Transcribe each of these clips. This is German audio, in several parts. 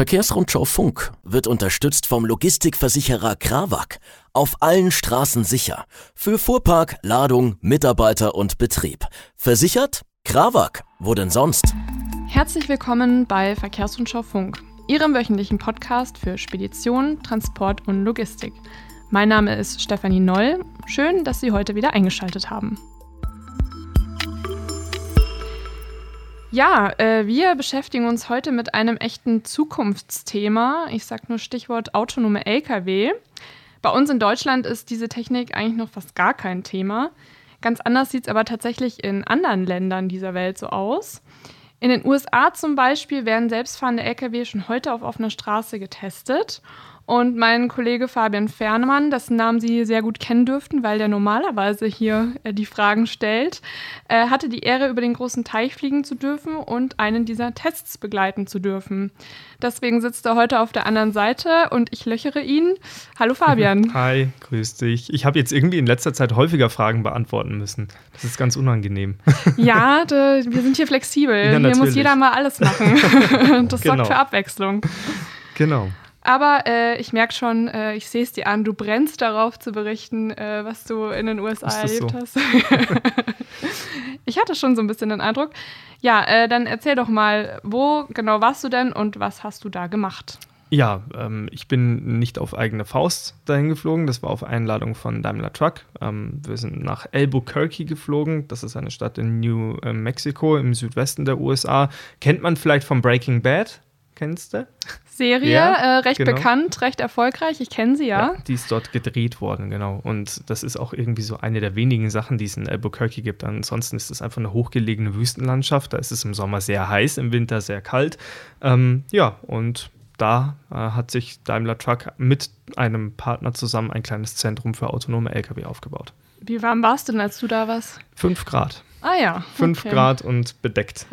Verkehrsrundschau Funk wird unterstützt vom Logistikversicherer Krawak. Auf allen Straßen sicher. Für Fuhrpark, Ladung, Mitarbeiter und Betrieb. Versichert? Krawak. Wo denn sonst? Herzlich willkommen bei Verkehrsrundschau Funk, Ihrem wöchentlichen Podcast für Spedition, Transport und Logistik. Mein Name ist Stefanie Noll. Schön, dass Sie heute wieder eingeschaltet haben. Ja, äh, wir beschäftigen uns heute mit einem echten Zukunftsthema. Ich sage nur Stichwort autonome Lkw. Bei uns in Deutschland ist diese Technik eigentlich noch fast gar kein Thema. Ganz anders sieht es aber tatsächlich in anderen Ländern dieser Welt so aus. In den USA zum Beispiel werden selbstfahrende Lkw schon heute auf offener Straße getestet. Und mein Kollege Fabian Fernemann, dessen Namen Sie sehr gut kennen dürften, weil der normalerweise hier äh, die Fragen stellt, äh, hatte die Ehre, über den großen Teich fliegen zu dürfen und einen dieser Tests begleiten zu dürfen. Deswegen sitzt er heute auf der anderen Seite und ich löchere ihn. Hallo Fabian. Hi, grüß dich. Ich habe jetzt irgendwie in letzter Zeit häufiger Fragen beantworten müssen. Das ist ganz unangenehm. Ja, de, wir sind hier flexibel. Ja, hier muss jeder mal alles machen. Das genau. sorgt für Abwechslung. Genau. Aber äh, ich merke schon, äh, ich sehe es dir an, du brennst darauf zu berichten, äh, was du in den USA erlebt so? hast. ich hatte schon so ein bisschen den Eindruck. Ja, äh, dann erzähl doch mal, wo genau warst du denn und was hast du da gemacht? Ja, ähm, ich bin nicht auf eigene Faust dahin geflogen. Das war auf Einladung von Daimler Truck. Ähm, wir sind nach Albuquerque geflogen. Das ist eine Stadt in New äh, Mexico im Südwesten der USA. Kennt man vielleicht von Breaking Bad? Kennst du? Serie, ja, äh, recht genau. bekannt, recht erfolgreich. Ich kenne sie ja. ja. Die ist dort gedreht worden, genau. Und das ist auch irgendwie so eine der wenigen Sachen, die es in Albuquerque gibt. Ansonsten ist es einfach eine hochgelegene Wüstenlandschaft. Da ist es im Sommer sehr heiß, im Winter sehr kalt. Ähm, ja, und da äh, hat sich Daimler Truck mit einem Partner zusammen ein kleines Zentrum für autonome Lkw aufgebaut. Wie warm warst du denn, als du da warst? Fünf Grad. Ah ja. Fünf okay. Grad und bedeckt.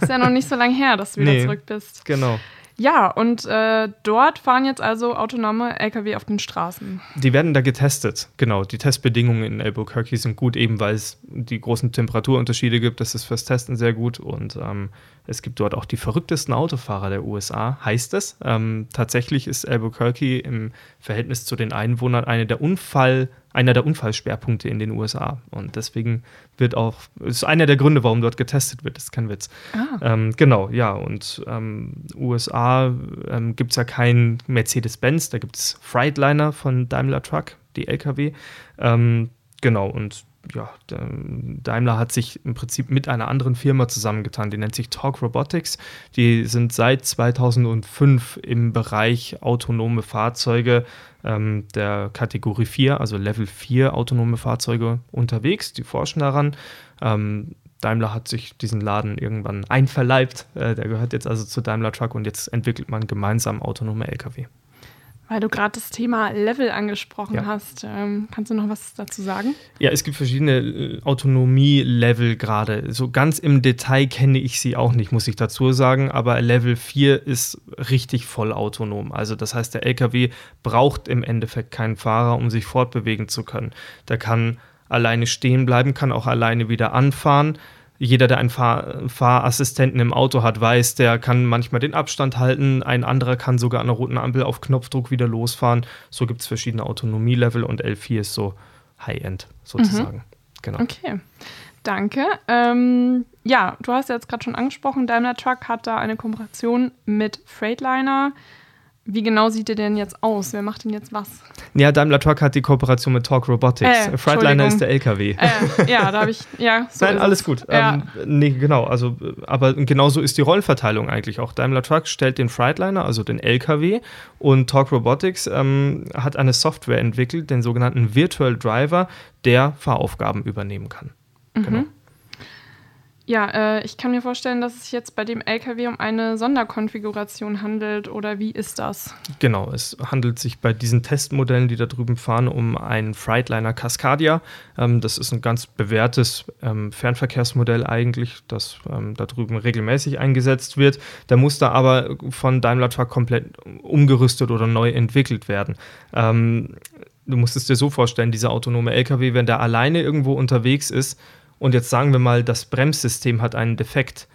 Ist ja noch nicht so lange her, dass du wieder nee, zurück bist. Genau. Ja, und äh, dort fahren jetzt also autonome Lkw auf den Straßen. Die werden da getestet, genau. Die Testbedingungen in Albuquerque sind gut, eben weil es die großen Temperaturunterschiede gibt. Das ist fürs Testen sehr gut und ähm, es gibt dort auch die verrücktesten Autofahrer der USA, heißt es. Ähm, tatsächlich ist Albuquerque im Verhältnis zu den Einwohnern eine der Unfall einer der Unfallschwerpunkte in den USA. Und deswegen wird auch, ist einer der Gründe, warum dort getestet wird, das ist kein Witz. Ah. Ähm, genau, ja, und ähm, USA ähm, gibt es ja keinen Mercedes-Benz, da gibt es Freightliner von Daimler Truck, die LKW. Ähm, genau, und ja, Daimler hat sich im Prinzip mit einer anderen Firma zusammengetan, die nennt sich Talk Robotics. Die sind seit 2005 im Bereich autonome Fahrzeuge ähm, der Kategorie 4, also Level 4 autonome Fahrzeuge unterwegs. Die forschen daran. Ähm, Daimler hat sich diesen Laden irgendwann einverleibt. Äh, der gehört jetzt also zu Daimler Truck und jetzt entwickelt man gemeinsam autonome Lkw. Weil du gerade das Thema Level angesprochen ja. hast. Ähm, kannst du noch was dazu sagen? Ja, es gibt verschiedene äh, Autonomie-Level gerade. So ganz im Detail kenne ich sie auch nicht, muss ich dazu sagen. Aber Level 4 ist richtig voll autonom. Also das heißt, der LKW braucht im Endeffekt keinen Fahrer, um sich fortbewegen zu können. Der kann alleine stehen bleiben, kann auch alleine wieder anfahren jeder, der einen Fahr Fahrassistenten im Auto hat, weiß, der kann manchmal den Abstand halten. Ein anderer kann sogar an der roten Ampel auf Knopfdruck wieder losfahren. So gibt es verschiedene Autonomielevel und L4 ist so High-End sozusagen. Mhm. Genau. Okay. Danke. Ähm, ja, du hast ja jetzt gerade schon angesprochen, Daimler Truck hat da eine Kooperation mit Freightliner. Wie genau sieht der denn jetzt aus? Wer macht denn jetzt was? Ja, Daimler Truck hat die Kooperation mit Talk Robotics. Äh, Freightliner ist der LKW. Äh, ja, da habe ich, ja. So Nein, alles es. gut. Ja. Ähm, nee, genau. Also, aber genauso ist die Rollenverteilung eigentlich auch. Daimler Truck stellt den Freightliner, also den LKW, und Talk Robotics ähm, hat eine Software entwickelt, den sogenannten Virtual Driver, der Fahraufgaben übernehmen kann. Mhm. Genau. Ja, äh, ich kann mir vorstellen, dass es sich jetzt bei dem LKW um eine Sonderkonfiguration handelt oder wie ist das? Genau, es handelt sich bei diesen Testmodellen, die da drüben fahren, um einen Freightliner Cascadia. Ähm, das ist ein ganz bewährtes ähm, Fernverkehrsmodell eigentlich, das ähm, da drüben regelmäßig eingesetzt wird. Der muss da aber von Daimler Truck komplett umgerüstet oder neu entwickelt werden. Ähm, du musst es dir so vorstellen, dieser autonome LKW, wenn der alleine irgendwo unterwegs ist, und jetzt sagen wir mal, das Bremssystem hat einen Defekt,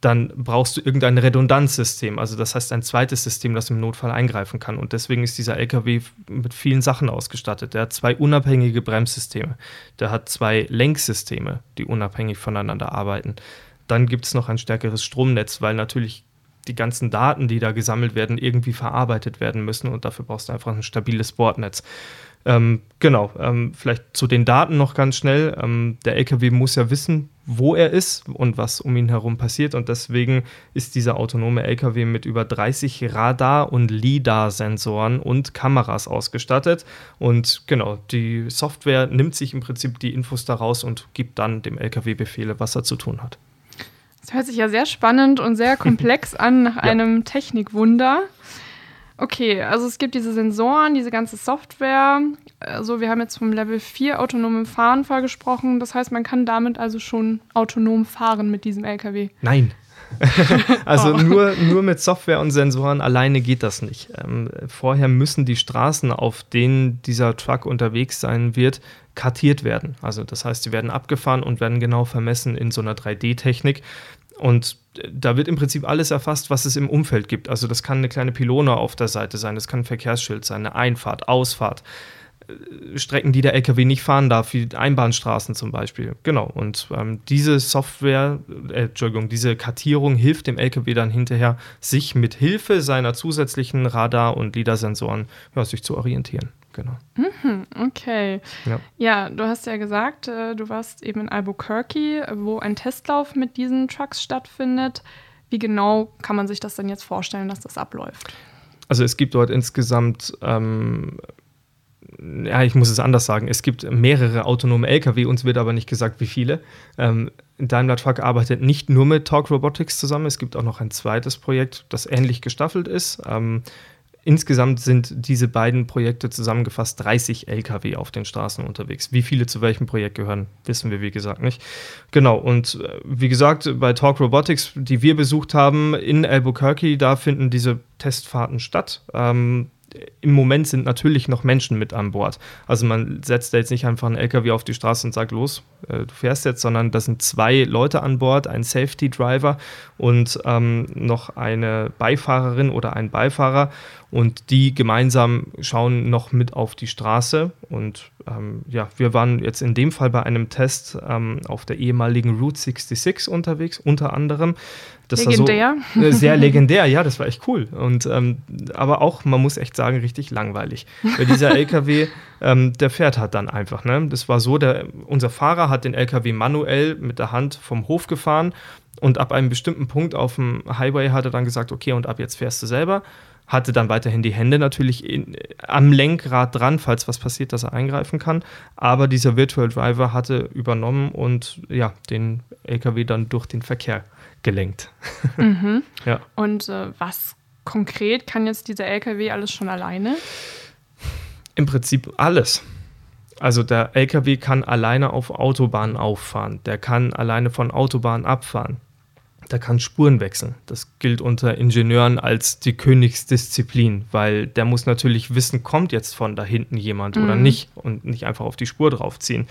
dann brauchst du irgendein Redundanzsystem. Also das heißt ein zweites System, das im Notfall eingreifen kann. Und deswegen ist dieser LKW mit vielen Sachen ausgestattet. Der hat zwei unabhängige Bremssysteme. Der hat zwei Lenksysteme, die unabhängig voneinander arbeiten. Dann gibt es noch ein stärkeres Stromnetz, weil natürlich die ganzen Daten, die da gesammelt werden, irgendwie verarbeitet werden müssen. Und dafür brauchst du einfach ein stabiles Bordnetz. Ähm, genau, ähm, vielleicht zu den Daten noch ganz schnell. Ähm, der LKW muss ja wissen, wo er ist und was um ihn herum passiert. Und deswegen ist dieser autonome LKW mit über 30 Radar- und LIDAR-Sensoren und Kameras ausgestattet. Und genau, die Software nimmt sich im Prinzip die Infos daraus und gibt dann dem LKW Befehle, was er zu tun hat. Das hört sich ja sehr spannend und sehr komplex an nach ja. einem Technikwunder. Okay, also es gibt diese Sensoren, diese ganze Software. Also wir haben jetzt vom Level 4 autonomen Fahren gesprochen. Das heißt, man kann damit also schon autonom fahren mit diesem LKW. Nein. also oh. nur, nur mit Software und Sensoren alleine geht das nicht. Ähm, vorher müssen die Straßen, auf denen dieser Truck unterwegs sein wird, kartiert werden. Also das heißt, sie werden abgefahren und werden genau vermessen in so einer 3D-Technik. Und da wird im Prinzip alles erfasst, was es im Umfeld gibt. Also das kann eine kleine Pylone auf der Seite sein, das kann ein Verkehrsschild sein, eine Einfahrt, Ausfahrt. Äh, Strecken, die der LKW nicht fahren darf, wie Einbahnstraßen zum Beispiel. Genau. Und ähm, diese Software, äh, Entschuldigung, diese Kartierung hilft dem LKW dann hinterher, sich mit Hilfe seiner zusätzlichen Radar- und LIDAR-Sensoren ja, sich zu orientieren genau. Mhm, okay. Ja. ja. du hast ja gesagt, äh, du warst eben in Albuquerque, wo ein Testlauf mit diesen Trucks stattfindet. Wie genau kann man sich das denn jetzt vorstellen, dass das abläuft? Also es gibt dort insgesamt ähm, ja, ich muss es anders sagen, es gibt mehrere autonome Lkw, uns wird aber nicht gesagt, wie viele. Ähm, Daimler Truck arbeitet nicht nur mit Talk Robotics zusammen, es gibt auch noch ein zweites Projekt, das ähnlich gestaffelt ist. Ähm, Insgesamt sind diese beiden Projekte zusammengefasst 30 Lkw auf den Straßen unterwegs. Wie viele zu welchem Projekt gehören, wissen wir wie gesagt nicht. Genau, und äh, wie gesagt, bei Talk Robotics, die wir besucht haben in Albuquerque, da finden diese Testfahrten statt. Ähm, im Moment sind natürlich noch Menschen mit an Bord. Also man setzt da jetzt nicht einfach einen LKW auf die Straße und sagt, los, äh, du fährst jetzt, sondern da sind zwei Leute an Bord, ein Safety Driver und ähm, noch eine Beifahrerin oder ein Beifahrer. Und die gemeinsam schauen noch mit auf die Straße. Und ähm, ja, wir waren jetzt in dem Fall bei einem Test ähm, auf der ehemaligen Route 66 unterwegs, unter anderem. Das legendär. So, äh, sehr legendär, ja, das war echt cool. Und ähm, aber auch, man muss echt sagen, richtig langweilig. Weil dieser LKW, ähm, der fährt halt dann einfach. Ne? Das war so, der, unser Fahrer hat den LKW manuell mit der Hand vom Hof gefahren und ab einem bestimmten Punkt auf dem Highway hat er dann gesagt, okay, und ab jetzt fährst du selber hatte dann weiterhin die Hände natürlich in, am Lenkrad dran, falls was passiert, dass er eingreifen kann. Aber dieser Virtual Driver hatte übernommen und ja, den LKW dann durch den Verkehr gelenkt. Mhm. ja. Und äh, was konkret kann jetzt dieser LKW alles schon alleine? Im Prinzip alles. Also der LKW kann alleine auf Autobahnen auffahren, der kann alleine von Autobahnen abfahren, der kann Spuren wechseln. Das gilt unter Ingenieuren als die Königsdisziplin, weil der muss natürlich wissen, kommt jetzt von da hinten jemand mhm. oder nicht und nicht einfach auf die Spur draufziehen.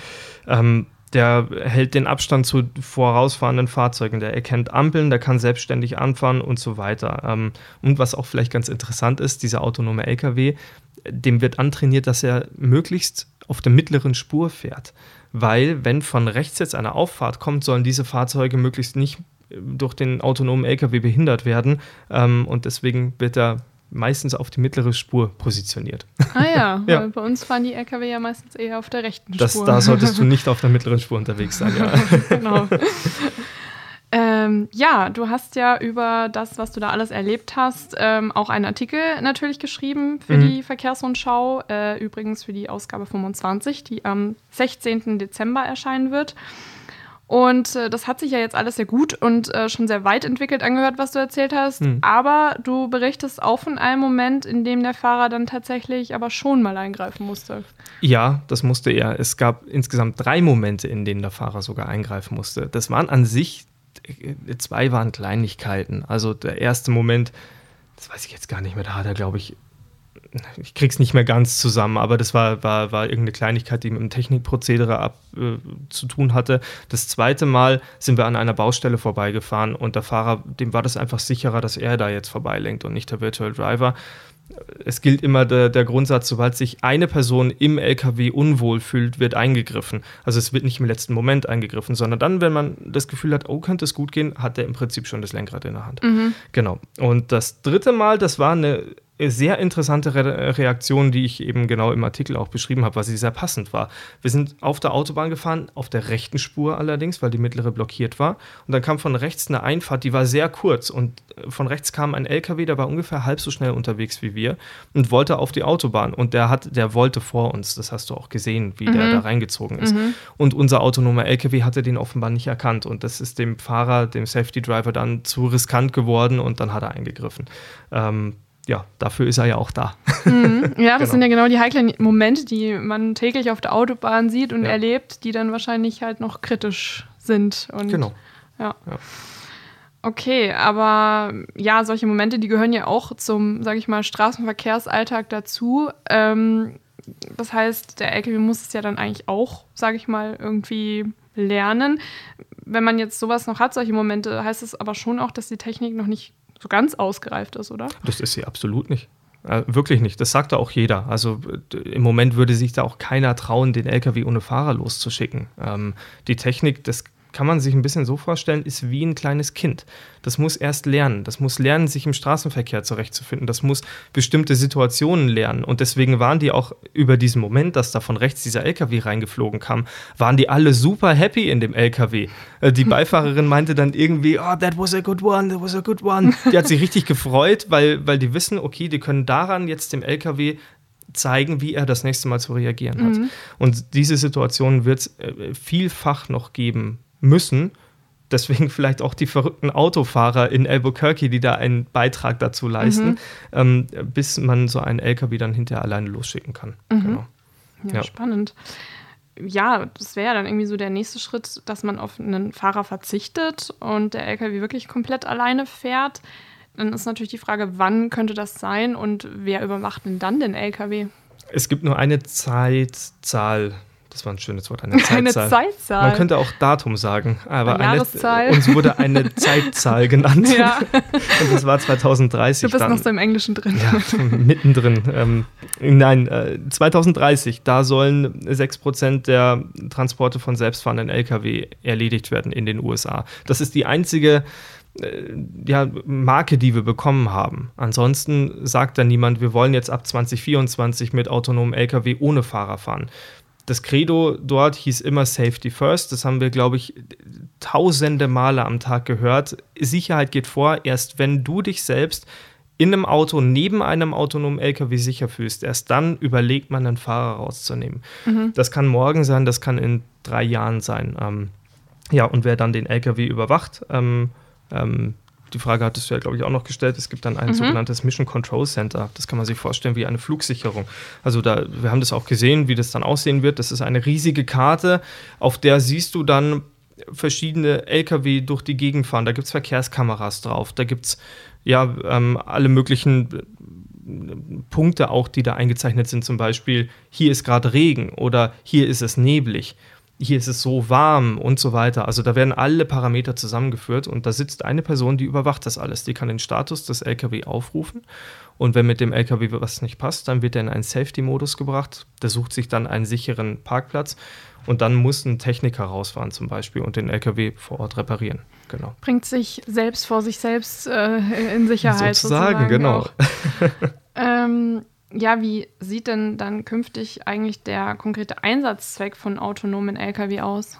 Ähm, der hält den Abstand zu vorausfahrenden Fahrzeugen, der erkennt Ampeln, der kann selbstständig anfahren und so weiter. Ähm, und was auch vielleicht ganz interessant ist, dieser autonome LKW, dem wird antrainiert, dass er möglichst auf der mittleren Spur fährt. Weil, wenn von rechts jetzt eine Auffahrt kommt, sollen diese Fahrzeuge möglichst nicht durch den autonomen LKW behindert werden. Ähm, und deswegen wird er meistens auf die mittlere Spur positioniert. Ah ja, ja. bei uns fahren die LKW ja meistens eher auf der rechten das, Spur. Da solltest du nicht auf der mittleren Spur unterwegs sein, ja. genau. Ähm, ja, du hast ja über das, was du da alles erlebt hast, ähm, auch einen Artikel natürlich geschrieben für mhm. die Verkehrsrundschau, äh, übrigens für die Ausgabe 25, die am 16. Dezember erscheinen wird. Und äh, das hat sich ja jetzt alles sehr gut und äh, schon sehr weit entwickelt angehört, was du erzählt hast. Hm. Aber du berichtest auch von einem Moment, in dem der Fahrer dann tatsächlich aber schon mal eingreifen musste. Ja, das musste er. Es gab insgesamt drei Momente, in denen der Fahrer sogar eingreifen musste. Das waren an sich, äh, zwei waren Kleinigkeiten. Also der erste Moment, das weiß ich jetzt gar nicht mehr, da hat er, glaube ich, ich krieg's nicht mehr ganz zusammen, aber das war, war, war irgendeine Kleinigkeit, die mit dem Technikprozedere ab, äh, zu tun hatte. Das zweite Mal sind wir an einer Baustelle vorbeigefahren und der Fahrer, dem war das einfach sicherer, dass er da jetzt vorbeilenkt und nicht der Virtual Driver es gilt immer der, der, Grundsatz, sobald sich eine Person im LKW unwohl fühlt, wird eingegriffen. Also es wird nicht im letzten Moment eingegriffen, sondern dann, wenn man das Gefühl hat, oh, könnte es gut gehen, hat er im Prinzip schon das Lenkrad in der Hand. Mhm. Genau. Und das dritte Mal, das war eine sehr interessante Re Reaktion, die ich eben genau im Artikel auch beschrieben habe, weil sie sehr passend war. Wir sind auf der Autobahn gefahren, auf der rechten Spur allerdings, weil die mittlere blockiert war. Und dann kam von rechts eine Einfahrt, die war sehr kurz. Und von rechts kam ein LKW, der war ungefähr halb so schnell unterwegs wie wir und wollte auf die Autobahn. Und der hat, der wollte vor uns. Das hast du auch gesehen, wie mhm. der da reingezogen ist. Mhm. Und unser autonomer LKW hatte den offenbar nicht erkannt. Und das ist dem Fahrer, dem Safety Driver dann zu riskant geworden und dann hat er eingegriffen. Ähm, ja, dafür ist er ja auch da. Mhm. Ja, das genau. sind ja genau die heiklen Momente, die man täglich auf der Autobahn sieht und ja. erlebt, die dann wahrscheinlich halt noch kritisch sind. Und, genau. Ja. ja. Okay, aber ja, solche Momente, die gehören ja auch zum, sage ich mal, Straßenverkehrsalltag dazu. Ähm, das heißt, der LKW muss es ja dann eigentlich auch, sage ich mal, irgendwie lernen. Wenn man jetzt sowas noch hat, solche Momente, heißt es aber schon auch, dass die Technik noch nicht so ganz ausgereift ist, oder? Das ist sie absolut nicht. Äh, wirklich nicht. Das sagt auch jeder. Also im Moment würde sich da auch keiner trauen, den LKW ohne Fahrer loszuschicken. Ähm, die Technik, das kann man sich ein bisschen so vorstellen, ist wie ein kleines Kind. Das muss erst lernen. Das muss lernen, sich im Straßenverkehr zurechtzufinden. Das muss bestimmte Situationen lernen. Und deswegen waren die auch über diesen Moment, dass da von rechts dieser LKW reingeflogen kam, waren die alle super happy in dem LKW. Äh, die Beifahrerin meinte dann irgendwie, oh, that was a good one, that was a good one. Die hat sich richtig gefreut, weil, weil die wissen, okay, die können daran jetzt dem LKW zeigen, wie er das nächste Mal zu reagieren hat. Mhm. Und diese Situation wird es äh, vielfach noch geben müssen. Deswegen vielleicht auch die verrückten Autofahrer in Albuquerque, die da einen Beitrag dazu leisten, mhm. ähm, bis man so einen LKW dann hinterher alleine losschicken kann. Mhm. Genau. Ja, ja, spannend. Ja, das wäre ja dann irgendwie so der nächste Schritt, dass man auf einen Fahrer verzichtet und der LKW wirklich komplett alleine fährt. Dann ist natürlich die Frage, wann könnte das sein und wer überwacht denn dann den LKW? Es gibt nur eine Zeitzahl das war ein schönes Wort, eine Zeitzahl. Eine Zeitzahl. Man könnte auch Datum sagen, aber eine Jahreszahl. Eine, uns wurde eine Zeitzahl genannt. Ja. Und das war 2030. Du bist dann. noch so im Englischen drin. Ja, mittendrin. Ähm, nein, äh, 2030, da sollen 6% der Transporte von selbstfahrenden Lkw erledigt werden in den USA. Das ist die einzige äh, ja, Marke, die wir bekommen haben. Ansonsten sagt dann niemand, wir wollen jetzt ab 2024 mit autonomen Lkw ohne Fahrer fahren das Credo dort hieß immer Safety First. Das haben wir, glaube ich, tausende Male am Tag gehört. Sicherheit geht vor, erst wenn du dich selbst in einem Auto neben einem autonomen LKW sicher fühlst, erst dann überlegt man, einen Fahrer rauszunehmen. Mhm. Das kann morgen sein, das kann in drei Jahren sein. Ähm, ja, und wer dann den LKW überwacht, ähm, ähm, die Frage hattest du ja, glaube ich, auch noch gestellt. Es gibt dann ein mhm. sogenanntes Mission Control Center. Das kann man sich vorstellen wie eine Flugsicherung. Also da, wir haben das auch gesehen, wie das dann aussehen wird. Das ist eine riesige Karte, auf der siehst du dann verschiedene LKW durch die Gegend fahren. Da gibt es Verkehrskameras drauf. Da gibt es ja ähm, alle möglichen äh, Punkte auch, die da eingezeichnet sind. Zum Beispiel, hier ist gerade Regen oder hier ist es neblig hier ist es so warm und so weiter. Also da werden alle Parameter zusammengeführt und da sitzt eine Person, die überwacht das alles. Die kann den Status des LKW aufrufen und wenn mit dem LKW was nicht passt, dann wird er in einen Safety-Modus gebracht. Der sucht sich dann einen sicheren Parkplatz und dann muss ein Techniker rausfahren zum Beispiel und den LKW vor Ort reparieren. Genau. Bringt sich selbst vor sich selbst äh, in Sicherheit. Sozusagen, sozusagen genau. ähm, ja, wie sieht denn dann künftig eigentlich der konkrete Einsatzzweck von autonomen Lkw aus?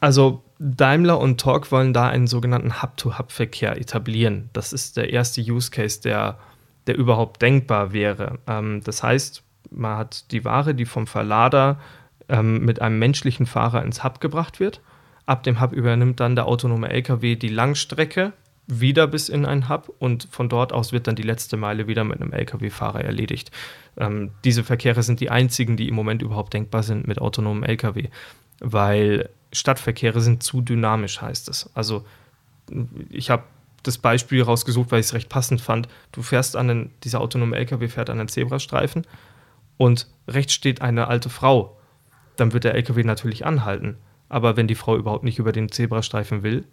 Also Daimler und Torque wollen da einen sogenannten Hub-to-Hub-Verkehr etablieren. Das ist der erste Use Case, der, der überhaupt denkbar wäre. Ähm, das heißt, man hat die Ware, die vom Verlader ähm, mit einem menschlichen Fahrer ins Hub gebracht wird. Ab dem Hub übernimmt dann der autonome LKW die Langstrecke wieder bis in einen Hub und von dort aus wird dann die letzte Meile wieder mit einem Lkw-Fahrer erledigt. Ähm, diese Verkehre sind die einzigen, die im Moment überhaupt denkbar sind mit autonomen Lkw, weil Stadtverkehre sind zu dynamisch, heißt es. Also ich habe das Beispiel rausgesucht, weil ich es recht passend fand. Du fährst an den, dieser autonome LKW fährt an den Zebrastreifen und rechts steht eine alte Frau. Dann wird der LKW natürlich anhalten. Aber wenn die Frau überhaupt nicht über den Zebrastreifen will,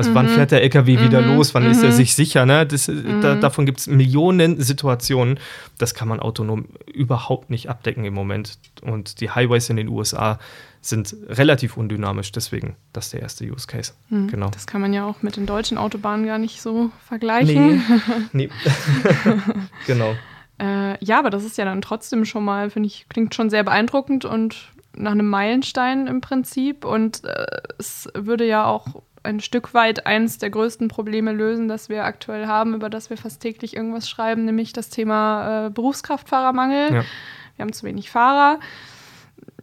also mhm. wann fährt der LKW mhm. wieder los? Wann mhm. ist er mhm. sich sicher? Ne? Das, da, mhm. davon gibt es Millionen Situationen. Das kann man autonom überhaupt nicht abdecken im Moment. Und die Highways in den USA sind relativ undynamisch. Deswegen das ist der erste Use Case. Mhm. Genau. Das kann man ja auch mit den deutschen Autobahnen gar nicht so vergleichen. Nee. nee. genau. Äh, ja, aber das ist ja dann trotzdem schon mal, finde ich, klingt schon sehr beeindruckend und nach einem Meilenstein im Prinzip. Und äh, es würde ja auch ein Stück weit eines der größten Probleme lösen, das wir aktuell haben, über das wir fast täglich irgendwas schreiben, nämlich das Thema äh, Berufskraftfahrermangel. Ja. Wir haben zu wenig Fahrer.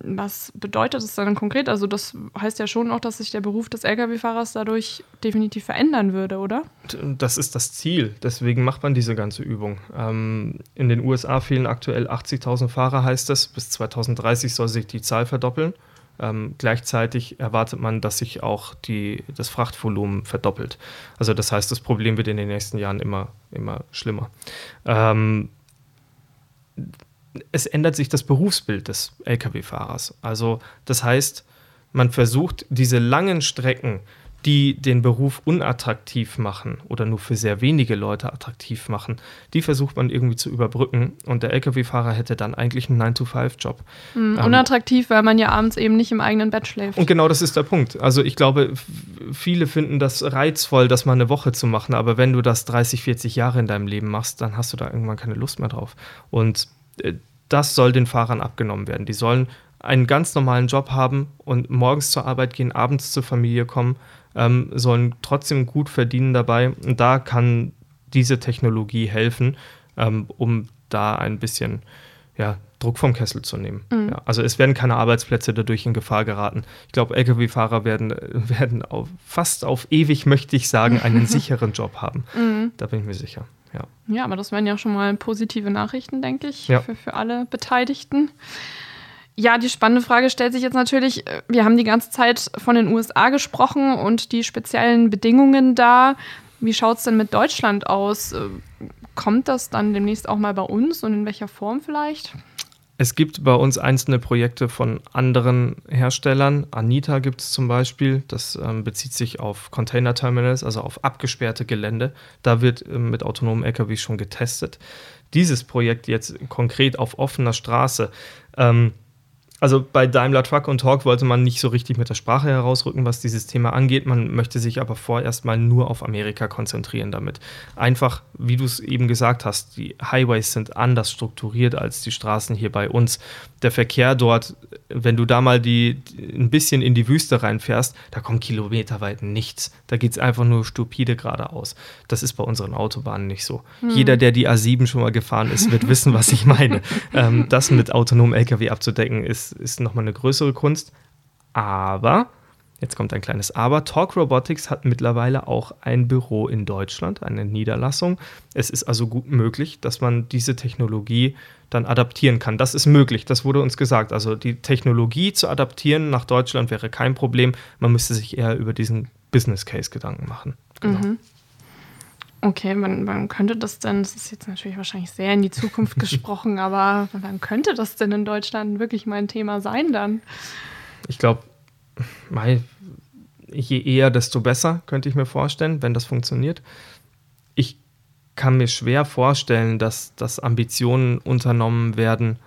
Was bedeutet das dann konkret? Also das heißt ja schon auch, dass sich der Beruf des Lkw-Fahrers dadurch definitiv verändern würde, oder? Das ist das Ziel. Deswegen macht man diese ganze Übung. Ähm, in den USA fehlen aktuell 80.000 Fahrer, heißt es. Bis 2030 soll sich die Zahl verdoppeln. Ähm, gleichzeitig erwartet man, dass sich auch die, das Frachtvolumen verdoppelt. Also das heißt, das Problem wird in den nächsten Jahren immer, immer schlimmer. Ähm, es ändert sich das Berufsbild des Lkw-Fahrers. Also das heißt, man versucht diese langen Strecken die den Beruf unattraktiv machen oder nur für sehr wenige Leute attraktiv machen, die versucht man irgendwie zu überbrücken. Und der Lkw-Fahrer hätte dann eigentlich einen 9-to-5-Job. Mhm, ähm, unattraktiv, weil man ja abends eben nicht im eigenen Bett schläft. Und genau das ist der Punkt. Also ich glaube, viele finden das reizvoll, das mal eine Woche zu machen. Aber wenn du das 30, 40 Jahre in deinem Leben machst, dann hast du da irgendwann keine Lust mehr drauf. Und äh, das soll den Fahrern abgenommen werden. Die sollen einen ganz normalen Job haben und morgens zur Arbeit gehen, abends zur Familie kommen ähm, sollen trotzdem gut verdienen dabei. Und da kann diese Technologie helfen, ähm, um da ein bisschen ja, Druck vom Kessel zu nehmen. Mhm. Ja, also es werden keine Arbeitsplätze dadurch in Gefahr geraten. Ich glaube, Lkw-Fahrer werden, werden auf, fast auf ewig, möchte ich sagen, einen sicheren Job haben. Mhm. Da bin ich mir sicher. Ja. ja, aber das wären ja schon mal positive Nachrichten, denke ich, ja. für, für alle Beteiligten. Ja, die spannende Frage stellt sich jetzt natürlich, äh, wir haben die ganze Zeit von den USA gesprochen und die speziellen Bedingungen da. Wie schaut es denn mit Deutschland aus? Äh, kommt das dann demnächst auch mal bei uns und in welcher Form vielleicht? Es gibt bei uns einzelne Projekte von anderen Herstellern. Anita gibt es zum Beispiel. Das ähm, bezieht sich auf Container Terminals, also auf abgesperrte Gelände. Da wird ähm, mit autonomen LKW schon getestet. Dieses Projekt jetzt konkret auf offener Straße. Ähm, also bei Daimler Truck und Talk wollte man nicht so richtig mit der Sprache herausrücken, was dieses Thema angeht. Man möchte sich aber vorerst mal nur auf Amerika konzentrieren damit. Einfach, wie du es eben gesagt hast, die Highways sind anders strukturiert als die Straßen hier bei uns. Der Verkehr dort, wenn du da mal die, ein bisschen in die Wüste reinfährst, da kommt kilometerweit nichts. Da geht es einfach nur stupide geradeaus. Das ist bei unseren Autobahnen nicht so. Hm. Jeder, der die A7 schon mal gefahren ist, wird wissen, was ich meine. ähm, das mit autonomem LKW abzudecken, ist ist, nochmal eine größere Kunst. Aber, jetzt kommt ein kleines Aber, Talk Robotics hat mittlerweile auch ein Büro in Deutschland, eine Niederlassung. Es ist also gut möglich, dass man diese Technologie dann adaptieren kann. Das ist möglich, das wurde uns gesagt. Also die Technologie zu adaptieren nach Deutschland wäre kein Problem. Man müsste sich eher über diesen Business Case Gedanken machen. Genau. Mhm. Okay, wann, wann könnte das denn, das ist jetzt natürlich wahrscheinlich sehr in die Zukunft gesprochen, aber wann könnte das denn in Deutschland wirklich mal ein Thema sein dann? Ich glaube, je eher, desto besser, könnte ich mir vorstellen, wenn das funktioniert. Ich kann mir schwer vorstellen, dass, dass Ambitionen unternommen werden,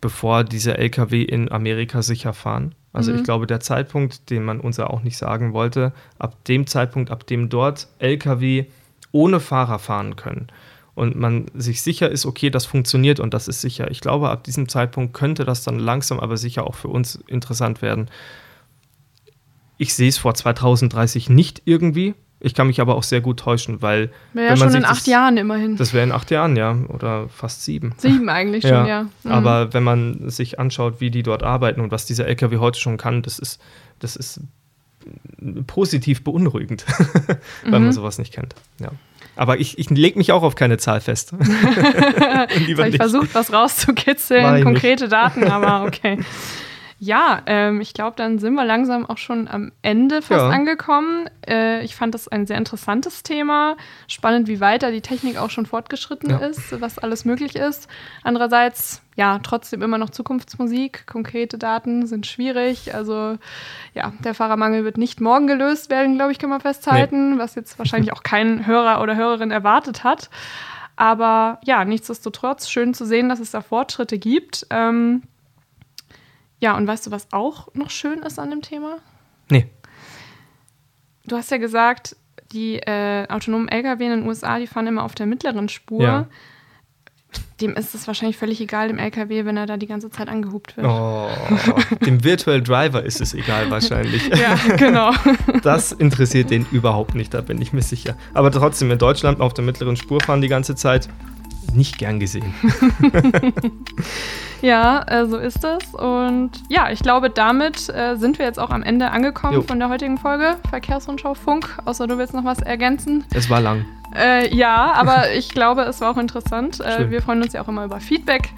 bevor diese Lkw in Amerika sicher fahren. Also mhm. ich glaube, der Zeitpunkt, den man uns ja auch nicht sagen wollte, ab dem Zeitpunkt, ab dem dort Lkw ohne Fahrer fahren können und man sich sicher ist, okay, das funktioniert und das ist sicher. Ich glaube, ab diesem Zeitpunkt könnte das dann langsam, aber sicher auch für uns interessant werden. Ich sehe es vor 2030 nicht irgendwie. Ich kann mich aber auch sehr gut täuschen, weil. Wäre ja schon in acht das, Jahren immerhin. Das wäre in acht Jahren, ja. Oder fast sieben. Sieben eigentlich schon, ja. ja. Mhm. Aber wenn man sich anschaut, wie die dort arbeiten und was dieser LKW heute schon kann, das ist, das ist positiv beunruhigend, weil mhm. man sowas nicht kennt. Ja. Aber ich, ich lege mich auch auf keine Zahl fest. ich versucht, was rauszukitzeln, konkrete nicht. Daten, aber okay. Ja, ähm, ich glaube, dann sind wir langsam auch schon am Ende fast Ja. angekommen. Äh, ich fand das ein sehr interessantes Thema. Spannend, wie weit da die Technik auch schon fortgeschritten Ja. ist, was alles möglich ist. Andererseits, ja, trotzdem immer noch Zukunftsmusik. Konkrete Daten sind schwierig. Also, ja, der Fahrermangel wird nicht morgen gelöst werden, glaube ich, kann man festhalten, was jetzt wahrscheinlich auch kein Hörer oder Hörerin erwartet hat. Aber ja, nichtsdestotrotz schön zu sehen, dass es da Fortschritte gibt. Ähm, ja, und weißt du, was auch noch schön ist an dem Thema? Nee. Du hast ja gesagt, die äh, autonomen Lkw in den USA, die fahren immer auf der mittleren Spur. Ja. Dem ist es wahrscheinlich völlig egal, dem Lkw, wenn er da die ganze Zeit angehupt wird. Oh, dem Virtual Driver ist es egal wahrscheinlich. Ja, genau. Das interessiert den überhaupt nicht, da bin ich mir sicher. Aber trotzdem in Deutschland auf der mittleren Spur fahren die ganze Zeit. Nicht gern gesehen. Ja, äh, so ist es. Und ja, ich glaube, damit äh, sind wir jetzt auch am Ende angekommen Jo. von der heutigen Folge Verkehrsrundschau Funk. Außer du willst noch was ergänzen. Es war lang. Äh, ja, aber ich glaube, es war auch interessant. Äh, wir freuen uns ja auch immer über Feedback.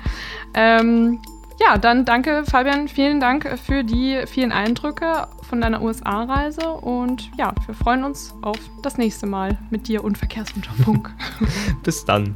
Ähm, ja, dann danke, Fabian. Vielen Dank für die vielen Eindrücke von deiner USA-Reise. Und ja, wir freuen uns auf das nächste Mal mit dir und Verkehrsrundschau Funk. Bis dann.